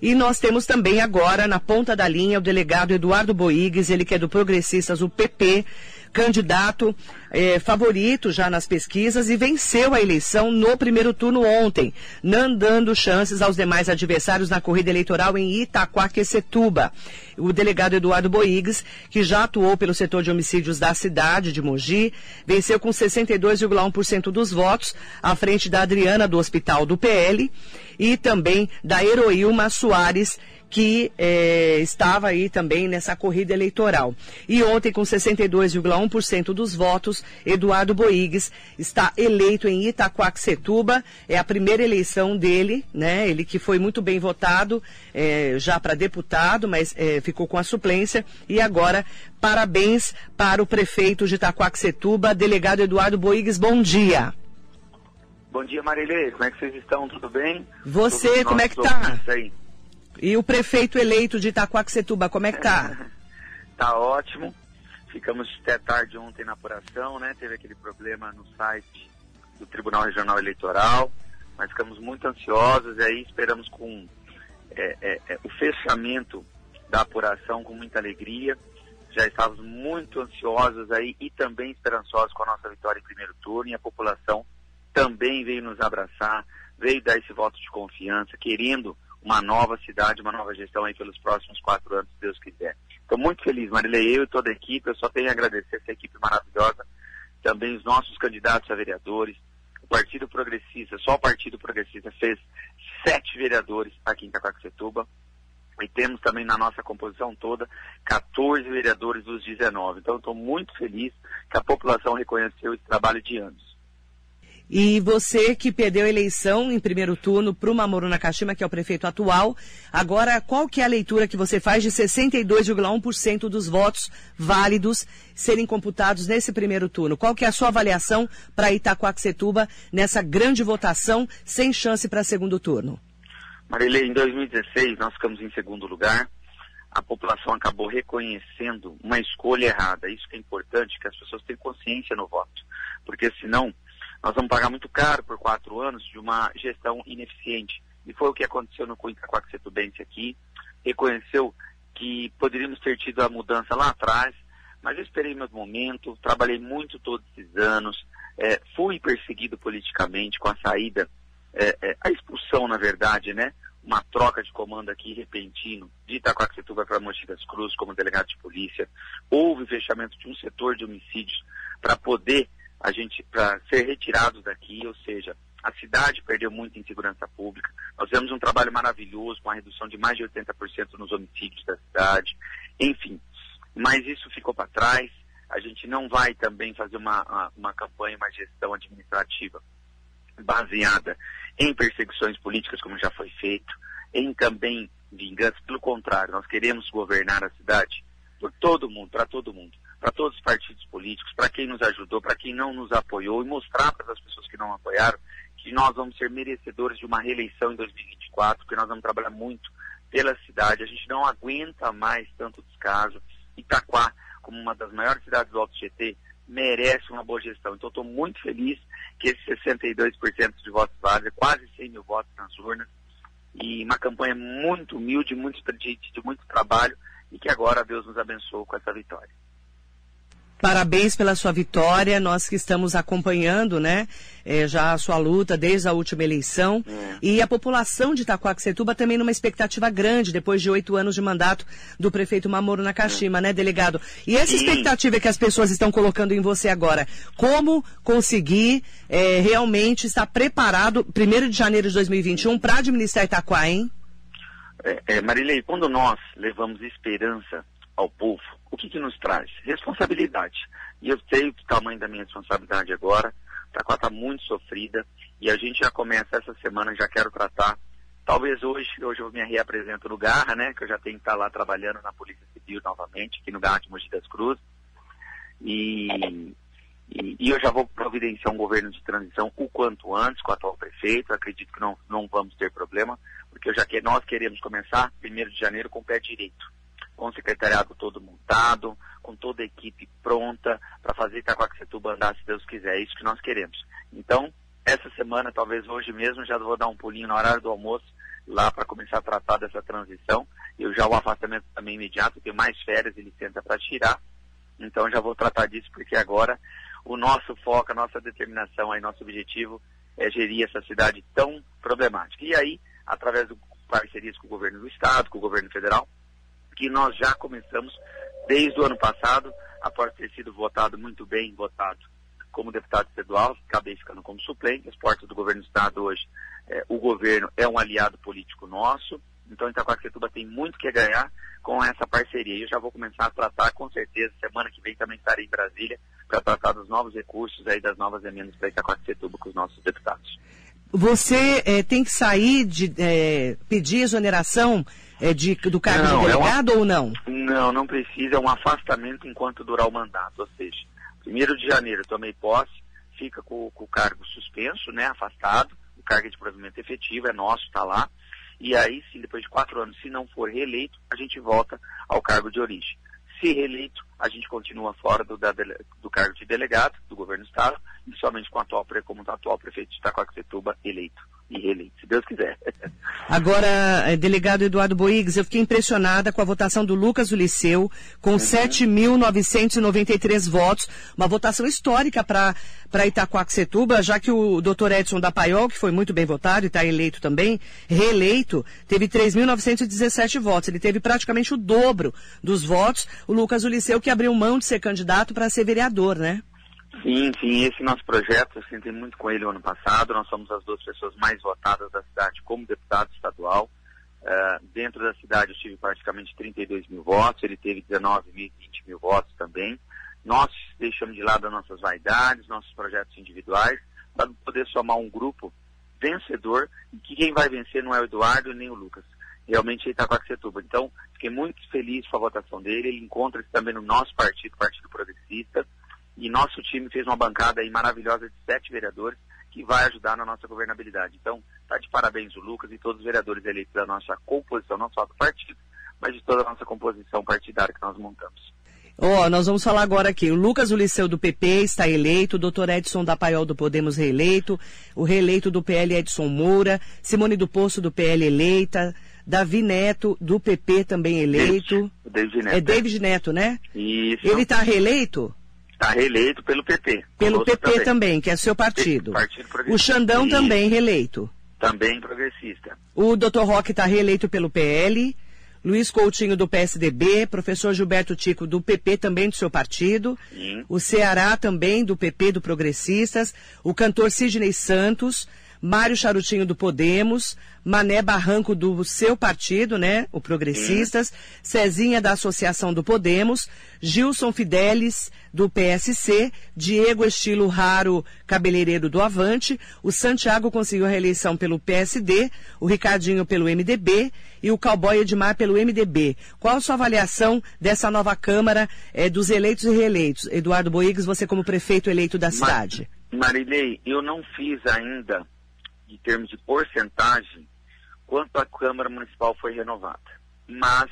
E nós temos também agora, na ponta da linha, o delegado Eduardo Boigues, ele que é do Progressistas, o PP, candidato eh, favorito já nas pesquisas e venceu a eleição no primeiro turno ontem, não dando chances aos demais adversários na corrida eleitoral em Itaquaquecetuba. O delegado Eduardo Boigues, que já atuou pelo setor de homicídios da cidade de Mogi, venceu com 62,1% dos votos, à frente da Adriana do Hospital do PL e também da Heroilma Soares, que eh, estava aí também nessa corrida eleitoral. E ontem, com 62,1% dos votos, Eduardo Boigues está eleito em Itaquaquecetuba. É a primeira eleição dele, né? Ele que foi muito bem votado eh, já para deputado, mas eh, ficou com a suplência. E agora, parabéns para o prefeito de Itaquaquecetuba, delegado Eduardo Boigues. Bom dia. Bom dia, Marilê. Como é que vocês estão? Tudo bem? Você, como é que tá? E o prefeito eleito de Itaquaquecetuba, como é que tá? tá ótimo. Ficamos até tarde ontem na apuração, né? Teve aquele problema no site do Tribunal Regional Eleitoral. Mas ficamos muito ansiosos e aí esperamos com é, é, é, o fechamento da apuração com muita alegria. Já estávamos muito ansiosos aí e também esperançosos com a nossa vitória em primeiro turno e a população também veio nos abraçar, veio dar esse voto de confiança, querendo uma nova cidade, uma nova gestão aí pelos próximos quatro anos, se Deus quiser. Estou muito feliz, Marilei, eu e toda a equipe, eu só tenho a agradecer essa equipe maravilhosa, também os nossos candidatos a vereadores, o Partido Progressista, só o Partido Progressista fez sete vereadores aqui em Cacacetuba, e temos também na nossa composição toda 14 vereadores dos 19. Então, estou muito feliz que a população reconheceu esse trabalho de anos. E você que perdeu a eleição em primeiro turno para o Mamoru Nakashima, que é o prefeito atual, agora qual que é a leitura que você faz de 62,1% dos votos válidos serem computados nesse primeiro turno? Qual que é a sua avaliação para Itacoaxetuba nessa grande votação sem chance para segundo turno? Marilei, em 2016 nós ficamos em segundo lugar. A população acabou reconhecendo uma escolha errada. Isso que é importante, que as pessoas tenham consciência no voto. Porque senão nós vamos pagar muito caro por quatro anos de uma gestão ineficiente. E foi o que aconteceu no Setubense aqui. Reconheceu que poderíamos ter tido a mudança lá atrás, mas eu esperei meu momento, trabalhei muito todos esses anos, é, fui perseguido politicamente com a saída, é, é, a expulsão, na verdade, né? Uma troca de comando aqui repentino de Itacoaxetuba para Mogi das como delegado de polícia. Houve fechamento de um setor de homicídios para poder a gente para ser retirados daqui, ou seja, a cidade perdeu muito em segurança pública. Nós fizemos um trabalho maravilhoso com a redução de mais de 80% nos homicídios da cidade. Enfim, mas isso ficou para trás. A gente não vai também fazer uma, uma, uma campanha, uma gestão administrativa baseada em perseguições políticas, como já foi feito, em também vingança. Pelo contrário, nós queremos governar a cidade por todo mundo, para todo mundo para todos os partidos políticos, para quem nos ajudou, para quem não nos apoiou e mostrar para as pessoas que não apoiaram que nós vamos ser merecedores de uma reeleição em 2024, porque nós vamos trabalhar muito pela cidade. A gente não aguenta mais tanto descaso. Itaquá, como uma das maiores cidades do Alto GT, merece uma boa gestão. Então, estou muito feliz que esse 62% de votos válidos, quase 100 mil votos nas urnas, e uma campanha muito humilde, muito expediente, de muito trabalho, e que agora Deus nos abençoe com essa vitória. Parabéns pela sua vitória, nós que estamos acompanhando, né, é, já a sua luta desde a última eleição. É. E a população de Itacoaxetuba também numa expectativa grande, depois de oito anos de mandato do prefeito Mamoro Nakashima, é. né, delegado? E essa Sim. expectativa que as pessoas estão colocando em você agora, como conseguir é, realmente estar preparado, primeiro de janeiro de 2021, para administrar Itaquá, hein? É, é, Marilei, quando nós levamos esperança ao povo, o que, que nos traz? Responsabilidade. E eu sei o tamanho da minha responsabilidade agora. Taquá está muito sofrida e a gente já começa essa semana, já quero tratar. Talvez hoje, hoje eu me reapresento no Garra, né? Que eu já tenho que estar lá trabalhando na Polícia Civil novamente, aqui no Garra de Mogi das Cruzes. E, e, e, eu já vou providenciar um governo de transição o quanto antes com o atual prefeito. Acredito que não, não vamos ter problema, porque eu já que, nós queremos começar, primeiro de janeiro, com o pé direito com o secretariado todo montado, com toda a equipe pronta para fazer Itacoaxetuba andar, se Deus quiser. É isso que nós queremos. Então, essa semana, talvez hoje mesmo, já vou dar um pulinho na hora do almoço, lá para começar a tratar dessa transição. Eu já o afastamento também imediato, tenho mais férias e licença para tirar. Então já vou tratar disso porque agora o nosso foco, a nossa determinação, aí, nosso objetivo é gerir essa cidade tão problemática. E aí, através de parcerias com o governo do estado, com o governo federal, que nós já começamos desde o ano passado, após ter sido votado muito bem, votado como deputado estadual, acabei ficando como suplente, as portas do governo do estado hoje, é, o governo é um aliado político nosso, então Itacoaxetuba tem muito que ganhar com essa parceria. Eu já vou começar a tratar, com certeza, semana que vem também estarei em Brasília para tratar dos novos recursos aí, das novas emendas para Itacoaxetuba com os nossos deputados. Você é, tem que sair de é, pedir exoneração é, de, do cargo não, de delegado é uma... ou não? Não, não precisa, é um afastamento enquanto durar o mandato. Ou seja, primeiro de janeiro tomei posse, fica com, com o cargo suspenso, né, afastado, o cargo de provimento efetivo é nosso, está lá. E aí, sim, depois de quatro anos, se não for reeleito, a gente volta ao cargo de origem. Se reeleito, a gente continua fora do, da, do cargo de delegado do governo do Estado e somente com o atual, como o atual prefeito de Itacoaxetuba eleito e reeleito, se Deus quiser. Agora, eh, delegado Eduardo Boigues, eu fiquei impressionada com a votação do Lucas do Liceu, com uhum. 7.993 votos, uma votação histórica para Itacoaxetuba, já que o doutor Edson da Paiol, que foi muito bem votado e está eleito também, reeleito, teve 3.917 votos. Ele teve praticamente o dobro dos votos. O Lucas do Liceu que abriu mão de ser candidato para ser vereador, né? Sim, sim, esse nosso projeto, eu sentei muito com ele no ano passado, nós somos as duas pessoas mais votadas da cidade como deputado estadual. Uh, dentro da cidade eu tive praticamente 32 mil votos, ele teve 19 mil, 20 mil votos também. Nós deixamos de lado as nossas vaidades, nossos projetos individuais, para poder somar um grupo vencedor, e que quem vai vencer não é o Eduardo nem o Lucas. Realmente ele está com a Axetuba. Então, fiquei muito feliz com a votação dele. Ele encontra-se também no nosso partido, Partido Progressista. E nosso time fez uma bancada aí maravilhosa de sete vereadores que vai ajudar na nossa governabilidade. Então, está de parabéns o Lucas e todos os vereadores eleitos da nossa composição, não só do partido, mas de toda a nossa composição partidária que nós montamos. Ó, oh, nós vamos falar agora aqui. O Lucas Uliceu do PP está eleito, o doutor Edson da Paiol do Podemos reeleito, o reeleito do PL Edson Moura, Simone do Poço do PL eleita, Davi Neto do PP também eleito. David Neto. É David Neto, né? Isso. Ele está reeleito? Está reeleito pelo PP. Pelo PP também. também. que é seu partido. Partido o Xandão também reeleito. Também progressista. O Dr. Roque está reeleito pelo PL. Luiz Coutinho do PSDB, professor Gilberto Tico do PP, também do seu partido. Sim. O Ceará também do PP, do Progressistas. O cantor Sidney Santos. Mário Charutinho do Podemos, Mané Barranco do seu partido, né? O Progressistas, Cezinha da Associação do Podemos, Gilson Fidelis do PSC, Diego Estilo Raro Cabeleireiro do Avante, o Santiago conseguiu a reeleição pelo PSD, o Ricardinho pelo MDB e o Cowboy Edmar pelo MDB. Qual a sua avaliação dessa nova Câmara eh, dos eleitos e reeleitos? Eduardo Boigues, você como prefeito eleito da cidade. Marilei, eu não fiz ainda em termos de porcentagem, quanto a Câmara Municipal foi renovada. Mas,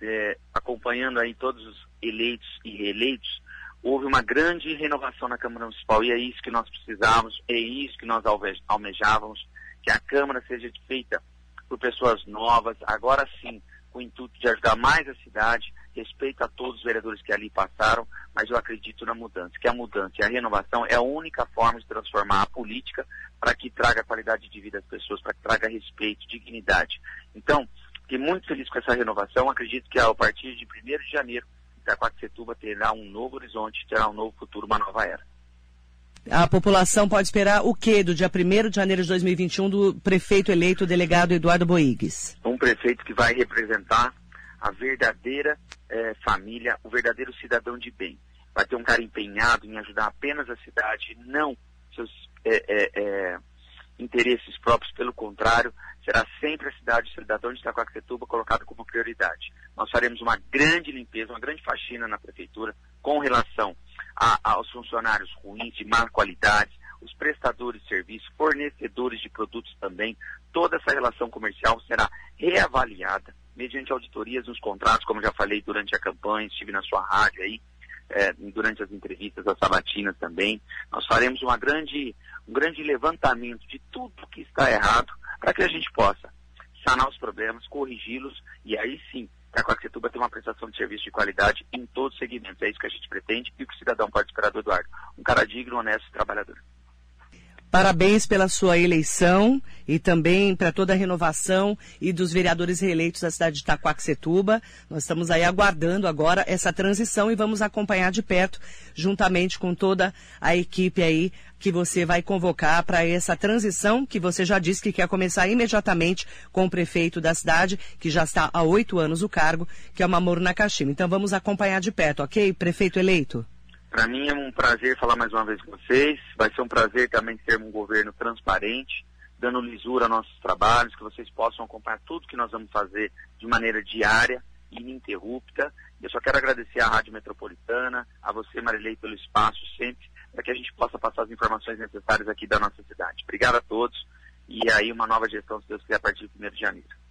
é, acompanhando aí todos os eleitos e reeleitos, houve uma grande renovação na Câmara Municipal e é isso que nós precisávamos, é isso que nós almejávamos, que a Câmara seja feita por pessoas novas, agora sim, com o intuito de ajudar mais a cidade, respeito a todos os vereadores que ali passaram, mas eu acredito na mudança, que a mudança e a renovação é a única forma de transformar a política para que traga qualidade de vida às pessoas, para que traga respeito, dignidade. Então, fiquei muito feliz com essa renovação, acredito que a partir de 1 de janeiro, Itaquaquecetuba terá um novo horizonte, terá um novo futuro, uma nova era. A população pode esperar o quê do dia 1 de janeiro de 2021 do prefeito eleito, delegado Eduardo Boigues? Um prefeito que vai representar a verdadeira é, família, o verdadeiro cidadão de bem. Vai ter um cara empenhado em ajudar apenas a cidade, não seus é, é, interesses próprios, pelo contrário, será sempre a cidade, o cidadão de Itacoaxetuba colocado como prioridade. Nós faremos uma grande limpeza, uma grande faxina na prefeitura com relação a, aos funcionários ruins, de má qualidade, os prestadores de serviços, fornecedores de produtos também. Toda essa relação comercial será reavaliada mediante auditorias nos contratos, como já falei durante a campanha, estive na sua rádio aí, é, durante as entrevistas as sabatinas também. Nós faremos uma grande, um grande levantamento de tudo que está errado para que a gente possa sanar os problemas, corrigi-los e aí sim Itacoaxetuba tem uma prestação de serviço de qualidade em todos os segmentos. É isso que a gente pretende e o que o cidadão pode esperar do Eduardo. Um cara digno, honesto e trabalhador. Parabéns pela sua eleição e também para toda a renovação e dos vereadores reeleitos da cidade de Itaquaquecetuba. Nós estamos aí aguardando agora essa transição e vamos acompanhar de perto, juntamente com toda a equipe aí que você vai convocar para essa transição que você já disse que quer começar imediatamente com o prefeito da cidade, que já está há oito anos o cargo, que é o Mamoru Nakashima. Então vamos acompanhar de perto, ok? Prefeito eleito. Para mim é um prazer falar mais uma vez com vocês. Vai ser um prazer também ter um governo transparente, dando lisura aos nossos trabalhos, que vocês possam acompanhar tudo que nós vamos fazer de maneira diária, ininterrupta. Eu só quero agradecer à Rádio Metropolitana, a você, Marilei, pelo espaço sempre, para que a gente possa passar as informações necessárias aqui da nossa cidade. Obrigado a todos e aí uma nova gestão, se Deus quiser, a partir de 1 de janeiro.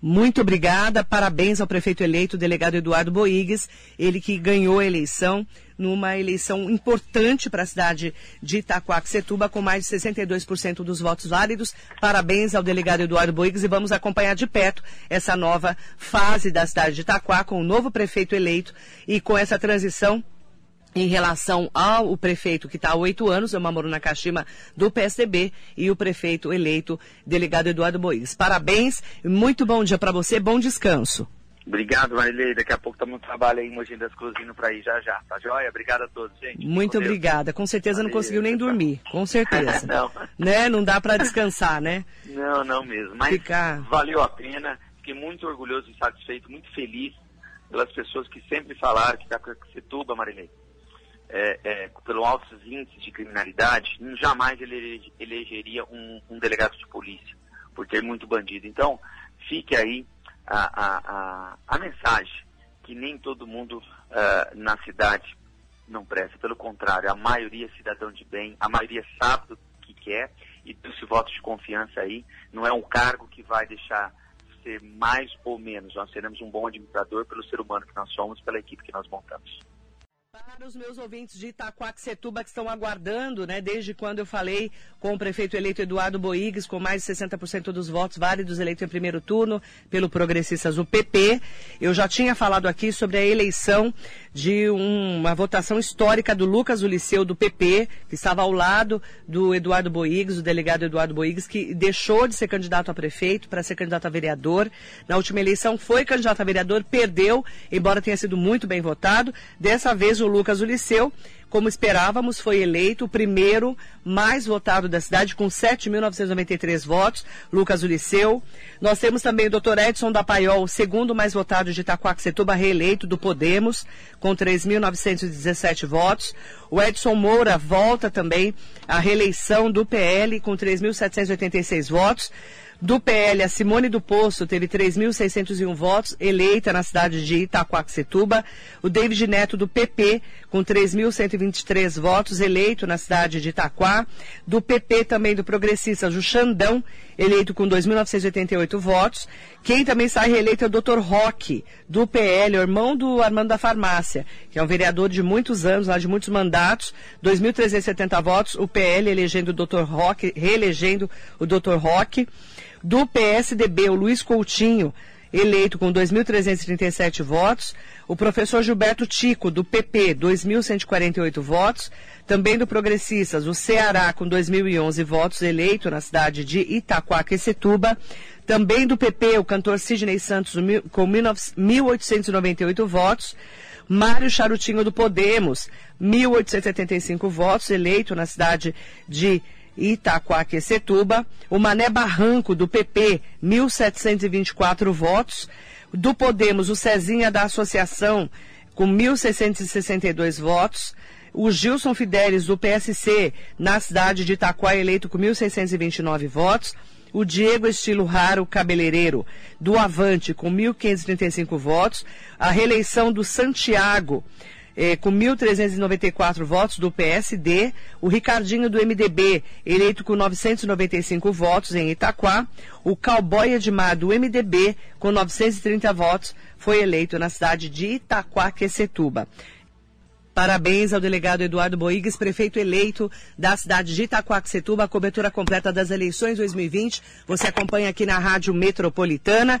Muito obrigada, parabéns ao prefeito eleito, o delegado Eduardo Boigues, ele que ganhou a eleição numa eleição importante para a cidade de Itaquaquecetuba, com mais de 62% dos votos válidos. Parabéns ao delegado Eduardo Boigues e vamos acompanhar de perto essa nova fase da cidade de Itaquá, com o novo prefeito eleito e com essa transição em relação ao prefeito que está há oito anos, é o Mamoru Nakashima, do PSDB, e o prefeito eleito, delegado Eduardo Boiz. Parabéns, muito bom dia para você, bom descanso. Obrigado, Marilei. Daqui a pouco estamos no trabalho aí em Mogi das Cruzes indo para aí já já, tá joia? Obrigado a todos, gente. Muito obrigada. Com certeza Valeu. não conseguiu nem dormir, com certeza. não. Né? Não dá para descansar, né? Não, não mesmo. Mas Ficar... valeu a pena. Fiquei muito orgulhoso e satisfeito, muito feliz pelas pessoas que sempre falaram que está com Setuba, Marilei é, é, pelo altos índices de criminalidade, jamais ele elegeria um, um, delegado de polícia, por ter muito bandido. Então, fique aí a, a, a, a mensagem que nem todo mundo uh, na cidade não presta. Pelo contrário, a maioria é cidadão de bem, a maioria sabe do que quer e desse voto de confiança aí. Não é um cargo que vai deixar ser mais ou menos. Nós seremos um bom administrador pelo ser humano que nós somos, pela equipe que nós montamos. Para os meus ouvintes de Itaquaquecetuba que estão aguardando, né, desde quando eu falei com o prefeito eleito Eduardo Boigues, com mais de 60% dos votos válidos eleito em primeiro turno pelo Progressistas do PP, eu já tinha falado aqui sobre a eleição de um, uma votação histórica do Lucas Uliceu do PP, que estava ao lado do Eduardo Boigues, o delegado Eduardo Boigues, que deixou de ser candidato a prefeito para ser candidato a vereador. Na última eleição foi candidato a vereador, perdeu, embora tenha sido muito bem votado. Dessa vez o Lucas Uliceu como esperávamos, foi eleito o primeiro mais votado da cidade, com 7.993 votos, Lucas Uliceu. Nós temos também o doutor Edson da Paiol, o segundo mais votado de Itaquaquecetuba, reeleito do Podemos, com 3.917 votos. O Edson Moura volta também à reeleição do PL, com 3.786 votos. Do PL, a Simone do Poço teve 3.601 votos, eleita na cidade de Itaquaquecetuba. O David Neto, do PP, com 3.123 votos, eleito na cidade de Itaquá. Do PP também do Progressistas, o Xandão, eleito com 2.988 votos. Quem também sai reeleito é o Dr. Roque, do PL, o irmão do Armando da Farmácia, que é um vereador de muitos anos, lá de muitos mandatos, 2.370 votos. O PL elegendo o Dr. Roque, reelegendo o Dr. Roque do PSDB, o Luiz Coutinho, eleito com 2.337 votos. O professor Gilberto Tico, do PP, 2.148 votos. Também do Progressistas, o Ceará, com 2.011 votos, eleito na cidade de Itaquaquecetuba. Também do PP, o cantor Sidney Santos, com 1.898 votos. Mário Charutinho, do Podemos, 1.875 votos, eleito na cidade de Itaquaquecetuba. O Mané Barranco, do PP, 1.724 votos. Do Podemos, o Cezinha da Associação, com 1.662 votos. O Gilson Fidelis, do PSC, na cidade de Itaquá, eleito com 1.629 votos. O Diego Estilo Raro Cabeleireiro, do Avante, com 1.535 votos. A reeleição do Santiago, eh, com 1.394 votos do PSD, o Ricardinho do MDB, eleito com 995 votos em Itaquá, o Cowboy Edmar do MDB, com 930 votos, foi eleito na cidade de Itaquaquecetuba. Parabéns ao delegado Eduardo Boigues, prefeito eleito da cidade de Itacoaxetuba, a cobertura completa das eleições 2020. Você acompanha aqui na Rádio Metropolitana.